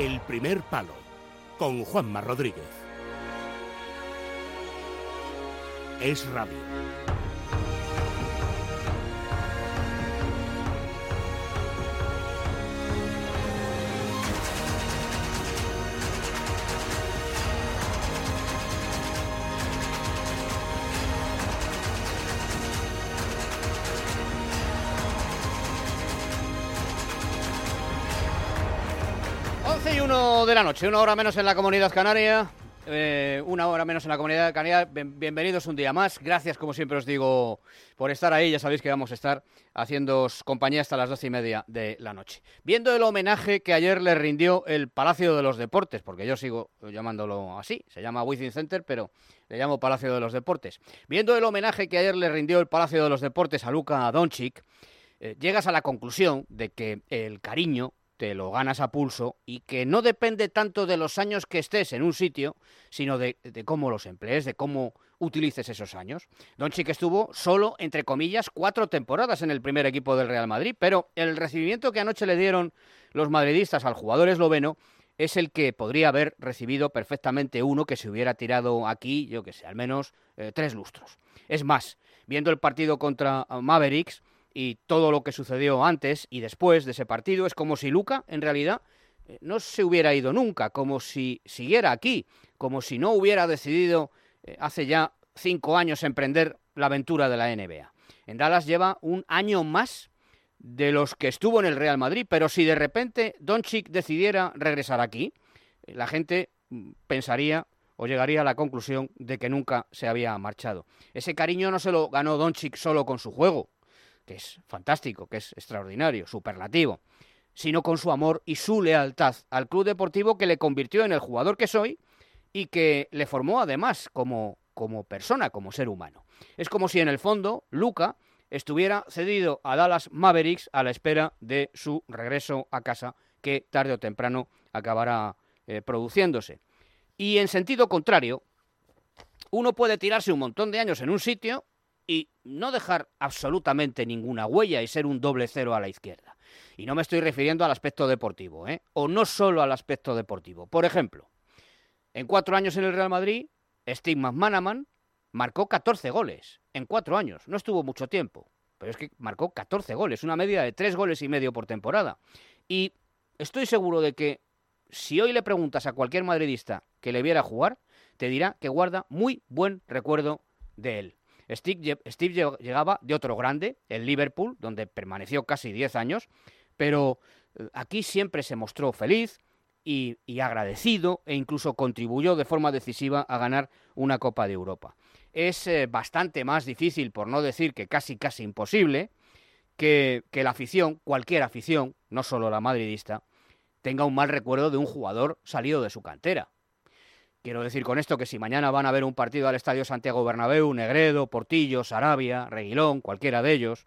El primer palo con Juanma Rodríguez. Es radio. De la noche, una hora menos en la comunidad canaria. Eh, una hora menos en la comunidad canaria. bienvenidos un día más. Gracias, como siempre os digo, por estar ahí. Ya sabéis que vamos a estar haciendo compañía hasta las doce y media de la noche. Viendo el homenaje que ayer le rindió el Palacio de los Deportes, porque yo sigo llamándolo así, se llama Within Center, pero le llamo Palacio de los Deportes. Viendo el homenaje que ayer le rindió el Palacio de los Deportes a Luka Doncic, eh, llegas a la conclusión de que el cariño te lo ganas a pulso y que no depende tanto de los años que estés en un sitio, sino de, cómo los emplees, de cómo utilices esos años. Doncic estuvo solo, entre comillas, cuatro temporadas en el primer equipo del Real Madrid, pero el recibimiento que anoche le dieron los madridistas al jugador esloveno es el que podría haber recibido perfectamente uno que se hubiera tirado aquí, yo que sé, al menos eh, tres lustros. Es más, viendo el partido contra Mavericks, y todo lo que sucedió antes y después de ese partido es como si Luca, en realidad, eh, no se hubiera ido nunca, como si siguiera aquí, como si no hubiera decidido eh, hace ya cinco años emprender la aventura de la NBA. En Dallas lleva un año más de los que estuvo en el Real Madrid, pero si de repente Doncic decidiera regresar aquí, eh, la gente mm, pensaría o llegaría a la conclusión de que nunca se había marchado. Ese cariño no se lo ganó Doncic solo con su juego, que es fantástico, que es extraordinario, superlativo, sino con su amor y su lealtad al club deportivo que le convirtió en el jugador que soy y que le formó además como, como persona, como ser humano. Es como si en el fondo Luca estuviera cedido a Dallas Mavericks a la espera de su regreso a casa, que tarde o temprano acabará eh, produciéndose. Y en sentido contrario, uno puede tirarse un montón de años en un sitio y no dejar absolutamente ninguna huella y ser un doble cero a la izquierda. Y no me estoy refiriendo al aspecto deportivo, ¿eh? o no solo al aspecto deportivo. Por ejemplo, en cuatro años en el Real Madrid, Steve McManaman marcó 14 goles en cuatro años. No estuvo mucho tiempo, pero es que marcó 14 goles, una media de tres goles y medio por temporada. Y estoy seguro de que si hoy le preguntas a cualquier madridista que le viera jugar, te dirá que guarda muy buen recuerdo de él. Steve, llegaba de otro grande, el Liverpool, donde permaneció casi 10 años, pero eh, aquí siempre se mostró feliz y, agradecido e incluso contribuyó de forma decisiva a ganar una Copa de Europa. Es eh, bastante más difícil, por no decir que casi casi imposible, que, que la afición, cualquier afición, no solo la madridista, tenga un mal recuerdo de un jugador salido de su cantera. Quiero decir con esto que si mañana van a ver un partido al Estadio Santiago Bernabéu, Negredo, Portillo, Sarabia, Reguilón, cualquiera de ellos,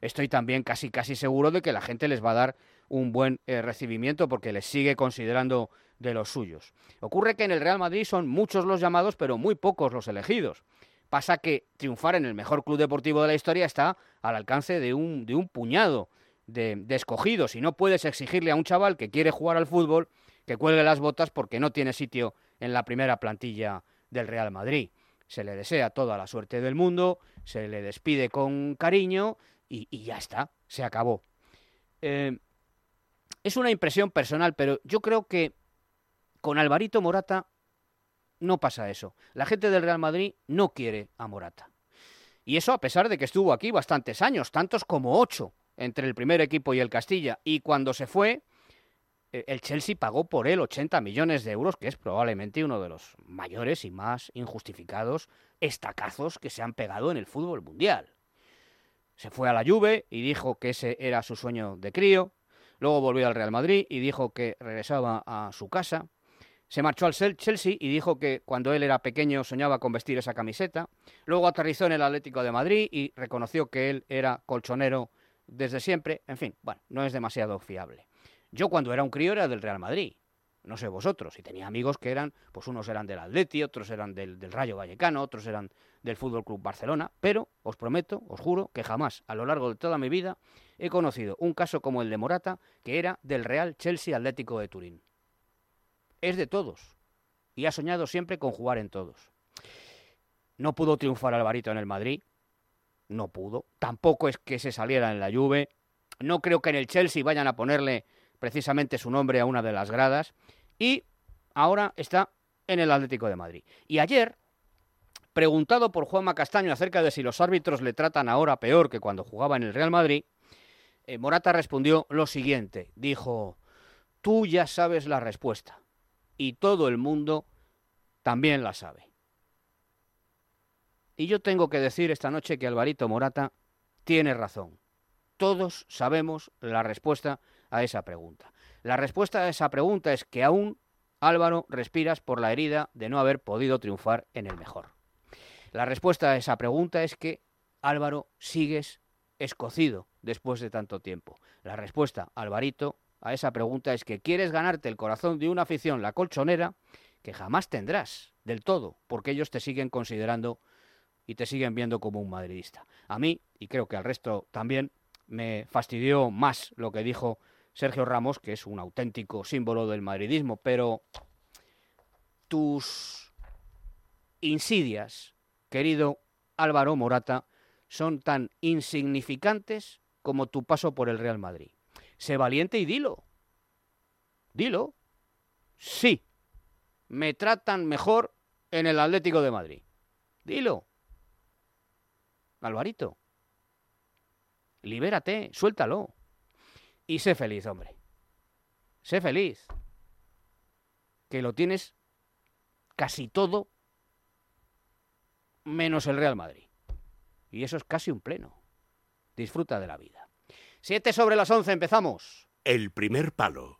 estoy también casi casi seguro de que la gente les va a dar un buen eh, recibimiento porque les sigue considerando de los suyos. Ocurre que en el Real Madrid son muchos los llamados, pero muy pocos los elegidos. Pasa que triunfar en el mejor club deportivo de la historia está al alcance de un, de un puñado de, de escogidos y no puedes exigirle a un chaval que quiere jugar al fútbol que cuelgue las botas porque no tiene sitio en la primera plantilla del Real Madrid. Se le desea toda la suerte del mundo, se le despide con cariño y, ya está, se acabó. Eh, es una impresión personal, pero yo creo que con Alvarito Morata no pasa eso. La gente del Real Madrid no quiere a Morata. Y eso a pesar de que estuvo aquí bastantes años, tantos como ocho entre el primer equipo y el Castilla. Y cuando se fue, el Chelsea pagó por él 80 millones de euros, que es probablemente uno de los mayores y más injustificados estacazos que se han pegado en el fútbol mundial. Se fue a la Juve y dijo que ese era su sueño de crío. Luego volvió al Real Madrid y dijo que regresaba a su casa. Se marchó al Chelsea y dijo que cuando él era pequeño soñaba con vestir esa camiseta. Luego aterrizó en el Atlético de Madrid y reconoció que él era colchonero desde siempre. En fin, bueno, no es demasiado fiable. Yo cuando era un crío era del Real Madrid, no sé vosotros, y tenía amigos que eran, pues unos eran del Atleti, otros eran del, Rayo Vallecano, otros eran del Fútbol Club Barcelona, pero os prometo, os juro, que jamás a lo largo de toda mi vida he conocido un caso como el de Morata, que era del Real Chelsea Atlético de Turín. es de todos y ha soñado siempre con jugar en todos. No pudo triunfar Alvarito en el Madrid, no pudo. Tampoco es que se saliera en la Juve. No creo que en el Chelsea vayan a ponerle precisamente su nombre a una de las gradas. Y ahora está en el Atlético de Madrid. Y ayer, preguntado por Juanma Castaño acerca de si los árbitros le tratan ahora peor que cuando jugaba en el Real Madrid, eh, Morata respondió lo siguiente. Dijo, tú ya sabes la respuesta. Y todo el mundo también la sabe. Y yo tengo que decir esta noche que Alvarito Morata tiene razón. Todos sabemos la respuesta a esa pregunta. La respuesta a esa pregunta es que aún, Álvaro, respiras por la herida de no haber podido triunfar en el mejor. La respuesta a esa pregunta es que, Álvaro, sigues escocido después de tanto tiempo. La respuesta, Alvarito, a esa pregunta es que quieres ganarte el corazón de una afición, la colchonera, que jamás tendrás del todo, porque ellos te siguen considerando y te siguen viendo como un madridista. A mí, y creo que al resto también, me fastidió más lo que dijo Sergio Ramos, que es un auténtico símbolo del madridismo, pero tus insidias, querido Álvaro Morata, son tan insignificantes como tu paso por el Real Madrid. Sé valiente y dilo. Dilo. Sí. Me tratan mejor en el Atlético de Madrid. Dilo. Alvarito. Libérate, suéltalo. Y sé feliz, hombre. Sé feliz. Que lo tienes casi todo menos el Real Madrid. Y eso es casi un pleno. Disfruta de la vida. Siete sobre las once, empezamos. El primer palo